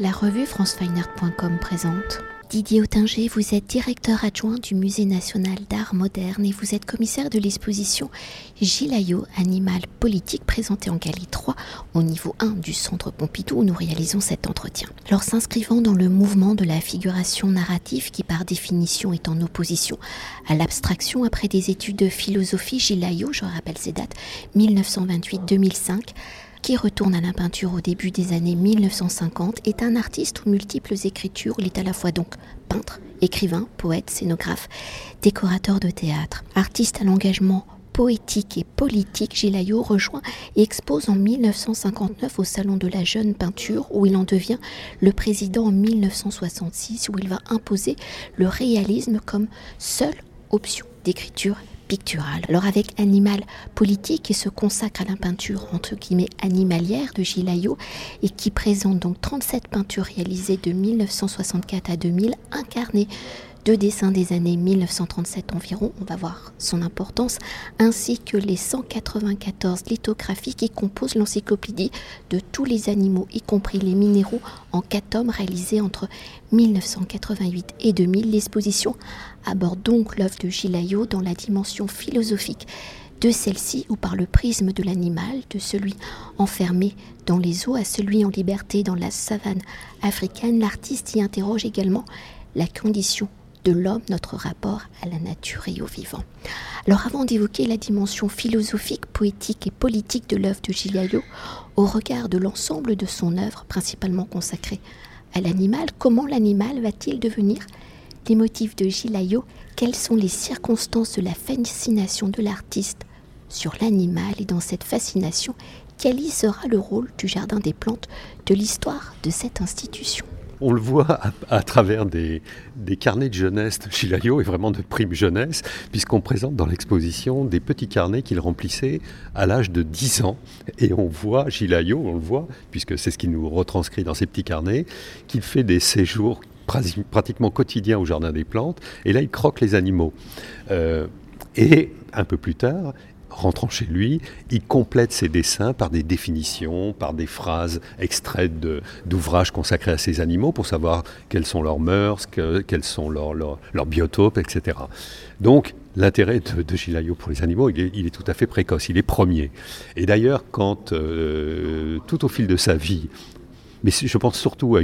La revue francefineart.com présente. Didier Autinger, vous êtes directeur adjoint du Musée national d'art moderne et vous êtes commissaire de l'exposition Gilayo, animal politique présentée en Galerie 3 au niveau 1 du Centre Pompidou où nous réalisons cet entretien. Alors s'inscrivant dans le mouvement de la figuration narrative qui par définition est en opposition à l'abstraction après des études de philosophie, Gilayo, je rappelle ces dates, 1928-2005, qui retourne à la peinture au début des années 1950, est un artiste aux multiples écritures. Il est à la fois donc peintre, écrivain, poète, scénographe, décorateur de théâtre, artiste à l'engagement poétique et politique, Gilayo rejoint et expose en 1959 au Salon de la Jeune Peinture, où il en devient le président en 1966, où il va imposer le réalisme comme seule option d'écriture alors avec Animal politique qui se consacre à la peinture entre guillemets animalière de Gilayo et qui présente donc 37 peintures réalisées de 1964 à 2000 incarnées deux dessins des années 1937 environ, on va voir son importance, ainsi que les 194 lithographies qui composent l'encyclopédie de tous les animaux, y compris les minéraux, en quatre tomes réalisés entre 1988 et 2000. L'exposition aborde donc l'œuvre de Gilayo dans la dimension philosophique de celle-ci ou par le prisme de l'animal, de celui enfermé dans les eaux à celui en liberté dans la savane africaine, l'artiste y interroge également la condition de l'homme, notre rapport à la nature et au vivant. Alors avant d'évoquer la dimension philosophique, poétique et politique de l'œuvre de Gilayo, au regard de l'ensemble de son œuvre, principalement consacrée à l'animal, comment l'animal va-t-il devenir les motifs de Gilayo Quelles sont les circonstances de la fascination de l'artiste sur l'animal et dans cette fascination, quel y sera le rôle du Jardin des plantes de l'histoire de cette institution? On le voit à, travers des, carnets de jeunesse de Chilayo et vraiment de prime jeunesse, puisqu'on présente dans l'exposition des petits carnets qu'il remplissait à l'âge de 10 ans. Et on voit Chilayo, on le voit, puisque c'est ce qu'il nous retranscrit dans ces petits carnets, qu'il fait des séjours pratiquement quotidiens au Jardin des Plantes, et là il croque les animaux. Euh, et un peu plus tard, rentrant chez lui, il complète ses dessins par des définitions, par des phrases extraites d'ouvrages consacrés à ces animaux pour savoir quelles sont leurs mœurs, quels sont leurs, biotopes, etc. Donc, l'intérêt de, de pour les animaux, il est, tout à fait précoce, il est premier. Et d'ailleurs, quand euh, tout au fil de sa vie, mais je pense surtout à,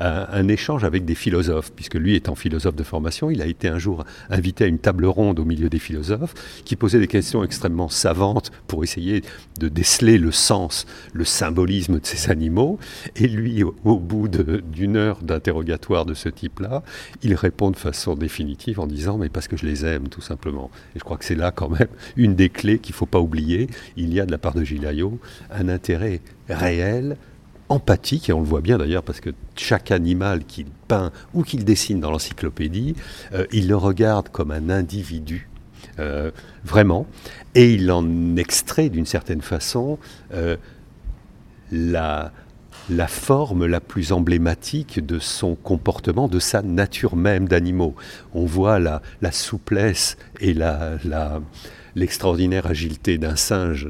un échange avec des philosophes, puisque lui étant philosophe de formation, il a été un jour invité à une table ronde au milieu des philosophes qui posait des questions extrêmement savantes pour essayer de déceler le sens, le symbolisme de ces animaux. Et lui, au, bout d'une heure d'interrogatoire de ce type-là, il répond de façon définitive en disant mais parce que je les aime tout simplement. Et je crois que c'est là quand même une des clés qu'il ne faut pas oublier. Il y a de la part de Gilayo un intérêt réel empathique, et on le voit bien d'ailleurs parce que chaque animal qu'il peint ou qu'il dessine dans l'encyclopédie, euh, il le regarde comme un individu, euh, vraiment, et il en extrait d'une certaine façon euh, la, la forme la plus emblématique de son comportement, de sa nature même d'animaux. On voit la, la souplesse et la, la l'extraordinaire agilité d'un singe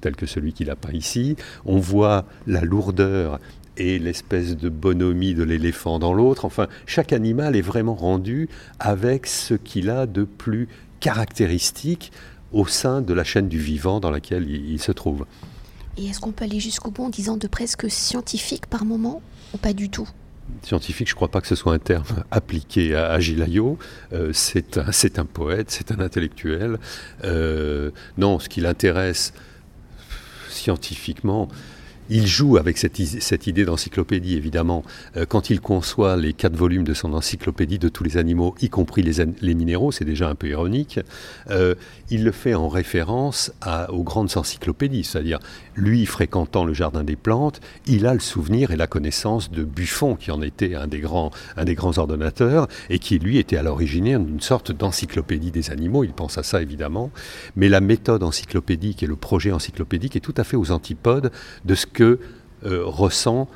tel que celui qu'il a peint ici. On voit la lourdeur et l'espèce de bonhomie de l'éléphant dans l'autre. Enfin, chaque animal est vraiment rendu avec ce qu'il a de plus caractéristique au sein de la chaîne du vivant dans laquelle il, se trouve. Et est-ce qu'on peut aller jusqu'au bout en disant de presque scientifique par moment ou pas du tout? Scientifique, je ne crois pas que ce soit un terme appliqué à, Gilayo. Euh, c'est un, un, poète, c'est un intellectuel. Euh, non, ce qui l'intéresse scientifiquement, il joue avec cette, cette idée d'encyclopédie, évidemment. Euh, quand il conçoit les quatre volumes de son encyclopédie de tous les animaux, y compris les, minéraux, c'est déjà un peu ironique, euh, il le fait en référence aux grandes encyclopédies. C'est-à-dire, lui, fréquentant le Jardin des Plantes, il a le souvenir et la connaissance de Buffon, qui en était un des grands, un ordonnateurs, et qui, lui, était à l'origine d'une sorte d'encyclopédie des animaux. Il pense à ça, évidemment. Mais la méthode encyclopédique et le projet encyclopédique est tout à fait aux antipodes de ce que euh, ressent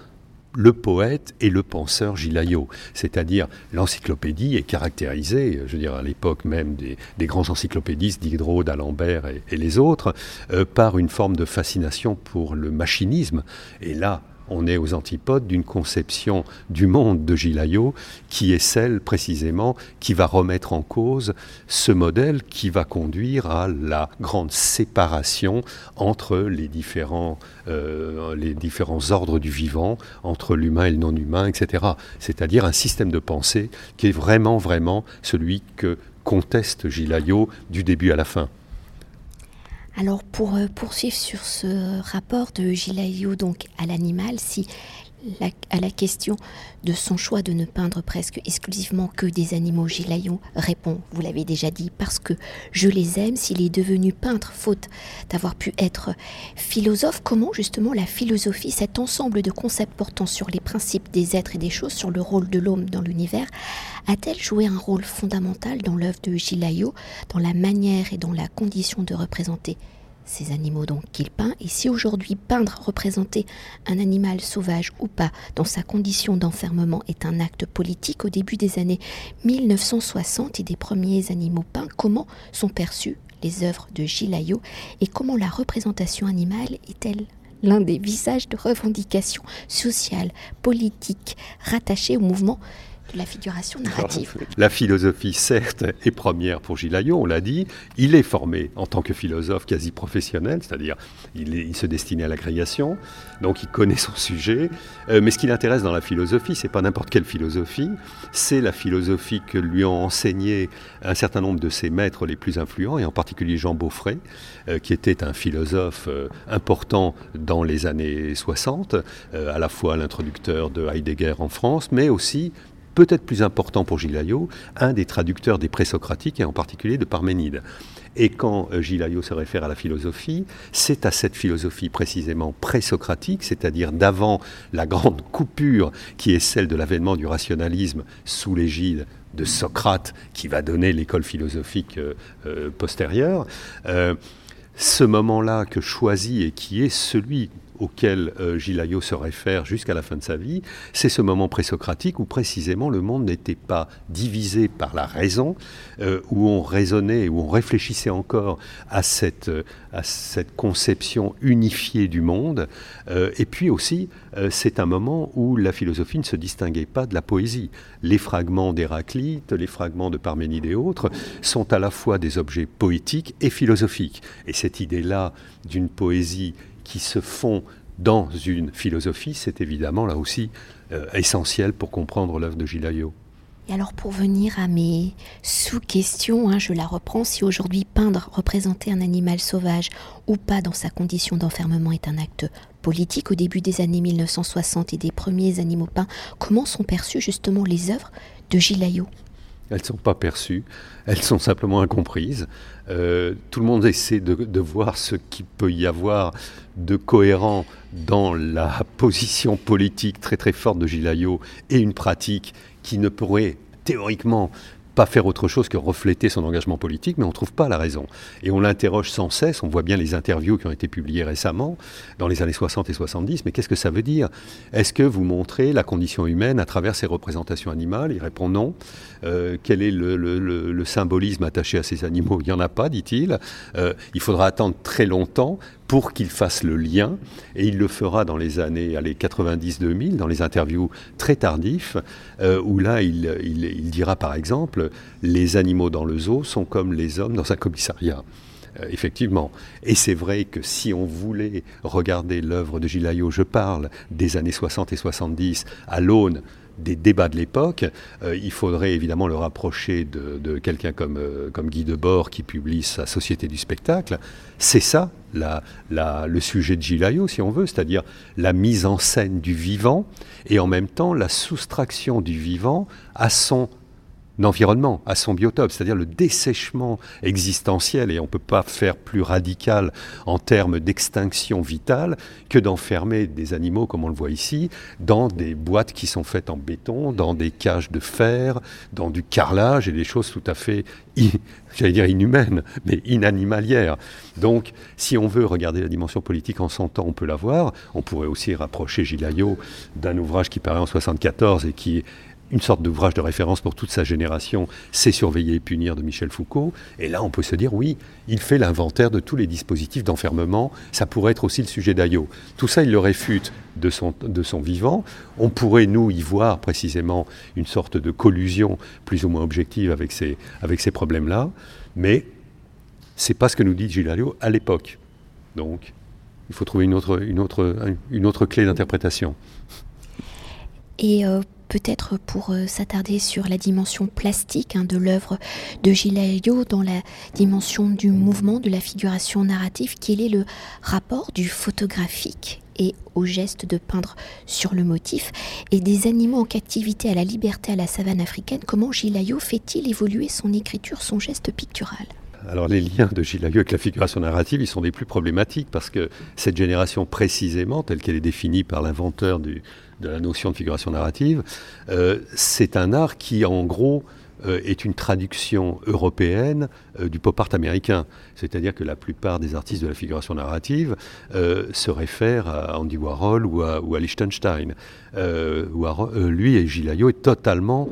le poète et le penseur Gilayo. C'est-à-dire, l'encyclopédie est caractérisée, je veux dire, à l'époque même des, grands encyclopédistes, Diderot, d'Alembert et, les autres, euh, par une forme de fascination pour le machinisme. Et là, on est aux antipodes d'une conception du monde de Gilayo qui est celle précisément qui va remettre en cause ce modèle qui va conduire à la grande séparation entre les différents, euh, ordres du vivant, entre l'humain et le non-humain, etc. C'est-à-dire un système de pensée qui est vraiment, vraiment celui que conteste Gilayo du début à la fin. Alors pour euh, poursuivre sur ce rapport de Gilayo donc à l'animal, si à la question de son choix de ne peindre presque exclusivement que des animaux, Gilayon répond, vous l'avez déjà dit, parce que je les aime, s'il est devenu peintre, faute d'avoir pu être philosophe, comment justement la philosophie, cet ensemble de concepts portant sur les principes des êtres et des choses, sur le rôle de l'homme dans l'univers, a-t-elle joué un rôle fondamental dans l'œuvre de Gilayo, dans la manière et dans la condition de représenter ces animaux donc qu'il peint, et si aujourd'hui peindre, représenter un animal sauvage ou pas dans sa condition d'enfermement est un acte politique, au début des années 1960 et des premiers animaux peints, comment sont perçues les œuvres de Gilayo et comment la représentation animale est-elle l'un des visages de revendication sociale, politique, rattachés au mouvement la figuration narrative. la philosophie, certes, est première pour Gilayo, on l'a dit. Il est formé en tant que philosophe quasi professionnel, c'est-à-dire il, se destinait à la création, donc il connaît son sujet. Euh, mais ce qui l'intéresse dans la philosophie, c'est pas n'importe quelle philosophie, c'est la philosophie que lui ont enseigné un certain nombre de ses maîtres les plus influents, et en particulier Jean Beaufray, euh, qui était un philosophe euh, important dans les années 60, à la fois l'introducteur de Heidegger en France, mais aussi peut-être plus important pour Gilayo, un des traducteurs des présocratiques et en particulier de Parménide. Et quand euh, Gilayo se réfère à la philosophie, c'est à cette philosophie précisément présocratique, c'est-à-dire d'avant la grande coupure qui est celle de l'avènement du rationalisme sous l'égide de Socrate, qui va donner l'école philosophique euh, euh, postérieure. ce moment-là que choisit et qui est celui auquel euh, Gilayo se réfère jusqu'à la fin de sa vie, c'est ce moment présocratique où précisément le monde n'était pas divisé par la raison, euh, où on raisonnait, où on réfléchissait encore à cette, euh, à cette conception unifiée du monde. et puis aussi, c'est un moment où la philosophie ne se distinguait pas de la poésie. Les fragments d'Héraclite, les fragments de Parménide et autres sont à la fois des objets poétiques et philosophiques. Et cette idée-là d'une poésie qui se font dans une philosophie, c'est évidemment là aussi euh, essentiel pour comprendre l'œuvre de Gilayo. Et alors pour venir à mes sous-questions, hein, je la reprends, si aujourd'hui peindre, représenter un animal sauvage ou pas dans sa condition d'enfermement est un acte politique au début des années 1960 et des premiers animaux peints, comment sont perçues justement les œuvres de Gilayo elles ne sont pas perçues, elles sont simplement incomprises. Euh, tout le monde essaie de, voir ce qu'il peut y avoir de cohérent dans la position politique très très forte de Gilayo et une pratique qui ne pourrait théoriquement pas faire autre chose que refléter son engagement politique, mais on ne trouve pas la raison. Et on l'interroge sans cesse, on voit bien les interviews qui ont été publiées récemment, dans les années 60 et 70, mais qu'est-ce que ça veut dire? Est-ce que vous montrez la condition humaine à travers ces représentations animales? Il répond non. Euh, quel est le, symbolisme attaché à ces animaux? Il n'y en a pas, dit-il. Euh, il faudra attendre très longtemps pour qu'il fasse le lien, et il le fera dans les années 90-2000, dans les interviews très tardifs, euh, où là, il, dira par exemple, les animaux dans le zoo sont comme les hommes dans un commissariat. Euh, effectivement. Et c'est vrai que si on voulait regarder l'œuvre de Gilayo, je parle des années 60 et 70, à l'aune des débats de l'époque, euh, il faudrait évidemment le rapprocher de, quelqu'un comme, euh, comme Guy Debord qui publie sa Société du spectacle. C'est ça le sujet de Gilayo, si on veut, c'est-à-dire la mise en scène du vivant et en même temps la soustraction du vivant à son environnement, à son biotope, c'est-à-dire le dessèchement existentiel, et on ne peut pas faire plus radical en termes d'extinction vitale que d'enfermer des animaux, comme on le voit ici, dans des boîtes qui sont faites en béton, dans des cages de fer, dans du carrelage et des choses tout à fait, j'allais dire inhumaines, mais inanimalières. Donc, si on veut regarder la dimension politique en son temps, on peut la voir. On pourrait aussi rapprocher Gilayo d'un ouvrage qui paraît en 74 et qui une sorte d'ouvrage de référence pour toute sa génération, c'est Surveiller et punir de Michel Foucault. Et là, on peut se dire, oui, il fait l'inventaire de tous les dispositifs d'enfermement. Ça pourrait être aussi le sujet d'Ayo. Tout ça, il le réfute de son, de son vivant. On pourrait, nous, y voir précisément une sorte de collusion plus ou moins objective avec ces, avec ces problèmes-là. Mais c'est pas ce que nous dit Gilles à l'époque. Donc, il faut trouver une autre, une autre, une autre clé d'interprétation. Et euh, peut-être pour euh, s'attarder sur la dimension plastique hein, de l'œuvre de Gilles dans la dimension du mouvement, de la figuration narrative, quel est le rapport du photographique et au geste de peindre sur le motif, et des animaux en captivité à la liberté à la savane africaine, comment Gilles fait-il évoluer son écriture, son geste pictural? Alors les liens de Gilles avec la figuration narrative, ils sont des plus problématiques parce que cette génération précisément, telle qu'elle est définie par l'inventeur du, de la notion de figuration narrative, euh, c'est un art qui, en gros, euh, est une traduction européenne euh, du pop art américain. C'est-à-dire que la plupart des artistes de la figuration narrative se réfèrent à Andy Warhol ou à, ou à Liechtenstein. lui et Gilles est totalement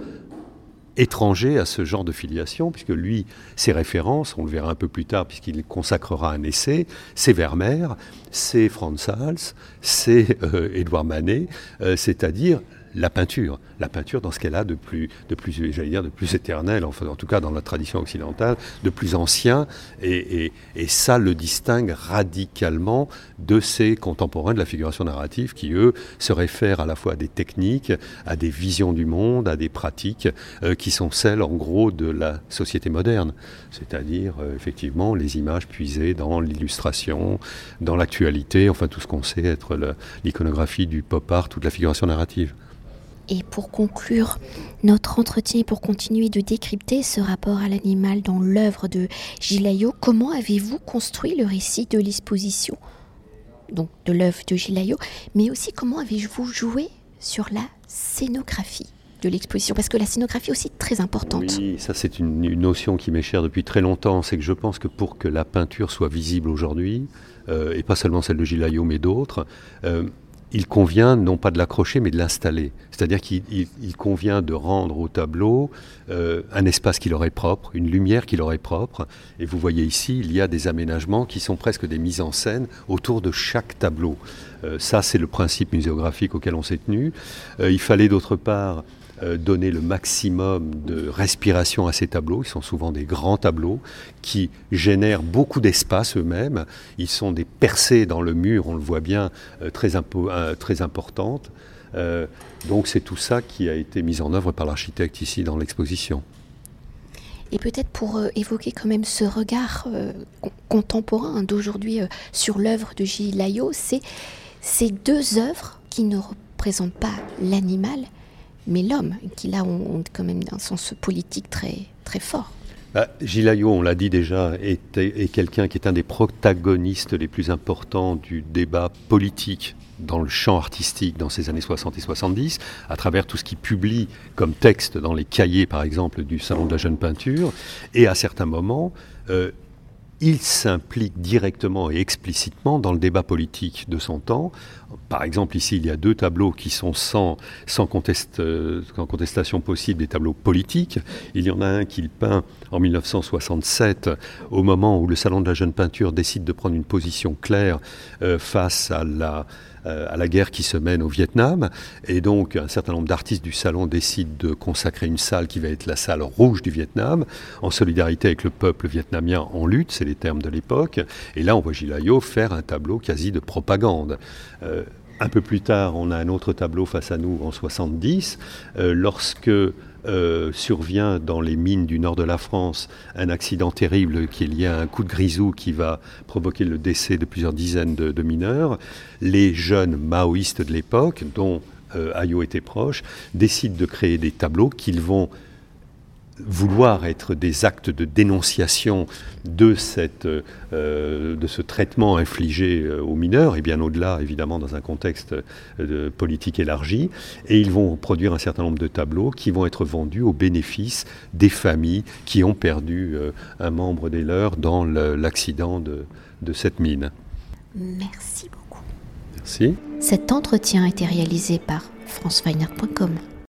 étranger à ce genre de filiation, puisque lui, ses références, on le verra un peu plus tard, puisqu'il consacrera un essai, c'est Vermeer, c'est Franz Hals, c'est euh, Édouard Manet, euh, c'est-à-dire la peinture. La peinture dans ce qu'elle a de plus, de plus j'allais dire, de plus éternel, enfin, en tout cas dans la tradition occidentale, de plus ancien, et, ça le distingue radicalement de ses contemporains de la figuration narrative qui, eux, se réfèrent à la fois à des techniques, à des visions du monde, à des pratiques euh, qui sont celles, en gros, de la société moderne, c'est-à-dire, euh, effectivement, les images puisées dans l'illustration, dans l'actualité, enfin tout ce qu'on sait être l'iconographie du pop art ou de la figuration narrative. Et pour conclure notre entretien et pour continuer de décrypter ce rapport à l'animal dans l'œuvre de Gilayo, comment avez-vous construit le récit de l'exposition donc de l'œuvre de Gilayo, mais aussi comment avez-vous joué sur la scénographie de l'exposition? Parce que la scénographie aussi très importante. Oui, ça c'est une, notion qui m'est chère depuis très longtemps. C'est que je pense que pour que la peinture soit visible aujourd'hui, euh, et pas seulement celle de Gilayo mais d'autres, euh, il convient non pas de l'accrocher, mais de l'installer. C'est-à-dire qu'il convient de rendre au tableau euh, un espace qui leur est propre, une lumière qui leur est propre. Et vous voyez ici, il y a des aménagements qui sont presque des mises en scène autour de chaque tableau. Euh, ça, c'est le principe muséographique auquel on s'est tenu. Euh, il fallait d'autre part donner le maximum de respiration à ces tableaux. Ils sont souvent des grands tableaux qui génèrent beaucoup d'espace eux-mêmes. Ils sont des percées dans le mur, on le voit bien, euh, très, euh, très importantes. donc c'est tout ça qui a été mis en œuvre par l'architecte ici dans l'exposition. Et peut-être pour évoquer quand même ce regard contemporain d'aujourd'hui sur l'œuvre de Gilles Layot, c'est ces deux œuvres qui ne représentent pas l'animal, mais l'homme, qui là ont, quand même un sens politique très, très fort. Bah, on l'a dit déjà, est, est quelqu'un qui est un des protagonistes les plus importants du débat politique dans le champ artistique dans ces années 60 et 70, à travers tout ce qu'il publie comme texte dans les cahiers, par exemple, du Salon de la Jeune Peinture, et à certains moments, euh, il s'implique directement et explicitement dans le débat politique de son temps. Par exemple, ici, il y a deux tableaux qui sont sans, sans, contestation possible des tableaux politiques. Il y en a un qu'il peint en 1967, au moment où le Salon de la Jeune Peinture décide de prendre une position claire euh, face à la, euh, à la guerre qui se mène au Vietnam. Et donc, un certain nombre d'artistes du salon décident de consacrer une salle qui va être la salle rouge du Vietnam, en solidarité avec le peuple vietnamien en lutte, c'est les termes de l'époque. Et là, on voit Gilayo faire un tableau quasi de propagande. Euh, un peu plus tard, on a un autre tableau face à nous en 70, euh, lorsque euh, survient dans les mines du nord de la France un accident terrible qui est lié à un coup de grisou qui va provoquer le décès de plusieurs dizaines de, mineurs. Les jeunes maoïstes de l'époque, dont euh, Ayo était proche, décident de créer des tableaux qu'ils vont vouloir être des actes de dénonciation de, cette, euh, de ce traitement infligé euh, aux mineurs, et bien au-delà, évidemment, dans un contexte euh, politique élargi. Et ils vont produire un certain nombre de tableaux qui vont être vendus au bénéfice des familles qui ont perdu un membre des leurs dans l'accident de, de cette mine. Merci beaucoup. Merci. Cet entretien a été réalisé par franceweiner.com.